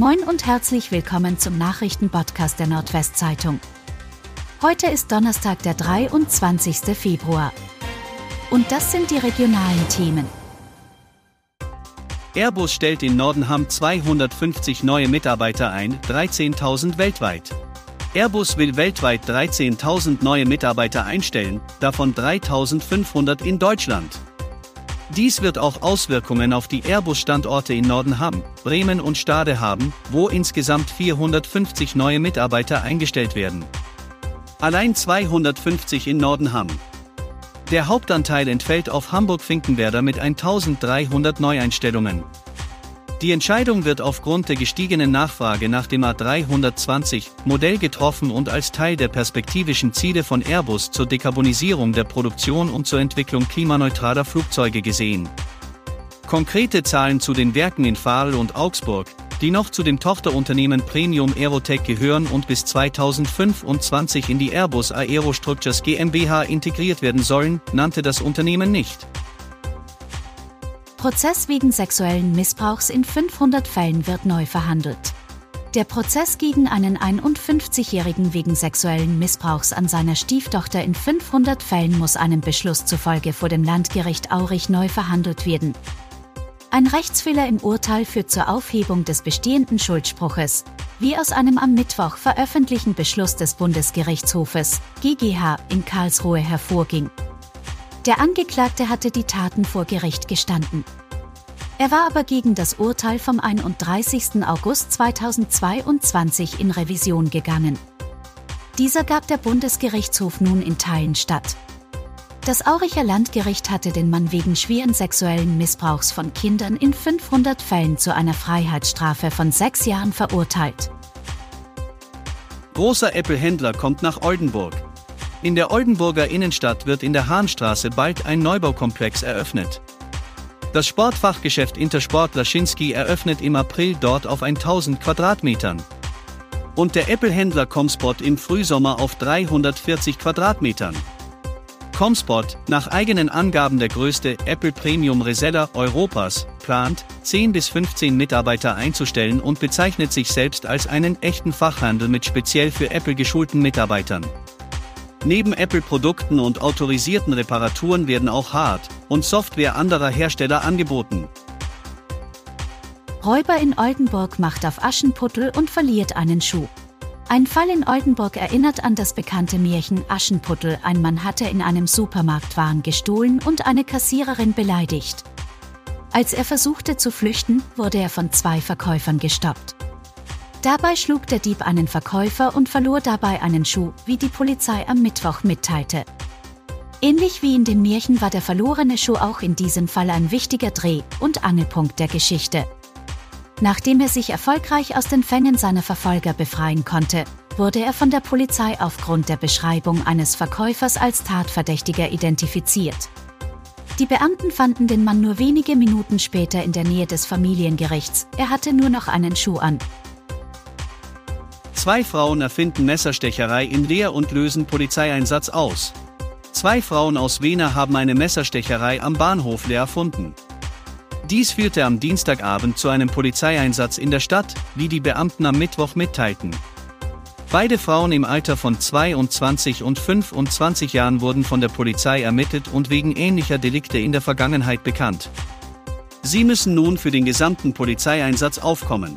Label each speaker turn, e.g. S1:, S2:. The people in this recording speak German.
S1: Moin und herzlich willkommen zum Nachrichtenpodcast der Nordwestzeitung. Heute ist Donnerstag, der 23. Februar. Und das sind die regionalen Themen.
S2: Airbus stellt in Nordenham 250 neue Mitarbeiter ein, 13.000 weltweit. Airbus will weltweit 13.000 neue Mitarbeiter einstellen, davon 3.500 in Deutschland. Dies wird auch Auswirkungen auf die Airbus-Standorte in Nordenham, Bremen und Stade haben, wo insgesamt 450 neue Mitarbeiter eingestellt werden. Allein 250 in Nordenham. Der Hauptanteil entfällt auf Hamburg-Finkenwerder mit 1300 Neueinstellungen. Die Entscheidung wird aufgrund der gestiegenen Nachfrage nach dem A320-Modell getroffen und als Teil der perspektivischen Ziele von Airbus zur Dekarbonisierung der Produktion und zur Entwicklung klimaneutraler Flugzeuge gesehen. Konkrete Zahlen zu den Werken in Fahl und Augsburg, die noch zu dem Tochterunternehmen Premium Aerotech gehören und bis 2025 in die Airbus Aerostructures GmbH integriert werden sollen, nannte das Unternehmen nicht.
S1: Prozess wegen sexuellen Missbrauchs in 500 Fällen wird neu verhandelt. Der Prozess gegen einen 51-Jährigen wegen sexuellen Missbrauchs an seiner Stieftochter in 500 Fällen muss einem Beschluss zufolge vor dem Landgericht Aurich neu verhandelt werden. Ein Rechtsfehler im Urteil führt zur Aufhebung des bestehenden Schuldspruches, wie aus einem am Mittwoch veröffentlichten Beschluss des Bundesgerichtshofes GGH in Karlsruhe hervorging. Der Angeklagte hatte die Taten vor Gericht gestanden. Er war aber gegen das Urteil vom 31. August 2022 in Revision gegangen. Dieser gab der Bundesgerichtshof nun in Teilen statt. Das Auricher Landgericht hatte den Mann wegen schweren sexuellen Missbrauchs von Kindern in 500 Fällen zu einer Freiheitsstrafe von sechs Jahren verurteilt.
S2: Großer Apple-Händler kommt nach Oldenburg. In der Oldenburger Innenstadt wird in der Hahnstraße bald ein Neubaukomplex eröffnet. Das Sportfachgeschäft Intersport Laschinski eröffnet im April dort auf 1000 Quadratmetern. Und der Apple-Händler Comspot im Frühsommer auf 340 Quadratmetern. Comspot, nach eigenen Angaben der größte Apple Premium Reseller Europas, plant, 10 bis 15 Mitarbeiter einzustellen und bezeichnet sich selbst als einen echten Fachhandel mit speziell für Apple geschulten Mitarbeitern. Neben Apple-Produkten und autorisierten Reparaturen werden auch Hard- und Software anderer Hersteller angeboten.
S1: Räuber in Oldenburg macht auf Aschenputtel und verliert einen Schuh. Ein Fall in Oldenburg erinnert an das bekannte Märchen Aschenputtel. Ein Mann hatte in einem Supermarkt Waren gestohlen und eine Kassiererin beleidigt. Als er versuchte zu flüchten, wurde er von zwei Verkäufern gestoppt. Dabei schlug der Dieb einen Verkäufer und verlor dabei einen Schuh, wie die Polizei am Mittwoch mitteilte. Ähnlich wie in dem Märchen war der verlorene Schuh auch in diesem Fall ein wichtiger Dreh- und Angelpunkt der Geschichte. Nachdem er sich erfolgreich aus den Fängen seiner Verfolger befreien konnte, wurde er von der Polizei aufgrund der Beschreibung eines Verkäufers als Tatverdächtiger identifiziert. Die Beamten fanden den Mann nur wenige Minuten später in der Nähe des Familiengerichts. Er hatte nur noch einen Schuh an.
S2: Zwei Frauen erfinden Messerstecherei in Leer und lösen Polizeieinsatz aus. Zwei Frauen aus Wena haben eine Messerstecherei am Bahnhof Leer erfunden. Dies führte am Dienstagabend zu einem Polizeieinsatz in der Stadt, wie die Beamten am Mittwoch mitteilten. Beide Frauen im Alter von 22 und 25 Jahren wurden von der Polizei ermittelt und wegen ähnlicher Delikte in der Vergangenheit bekannt. Sie müssen nun für den gesamten Polizeieinsatz aufkommen.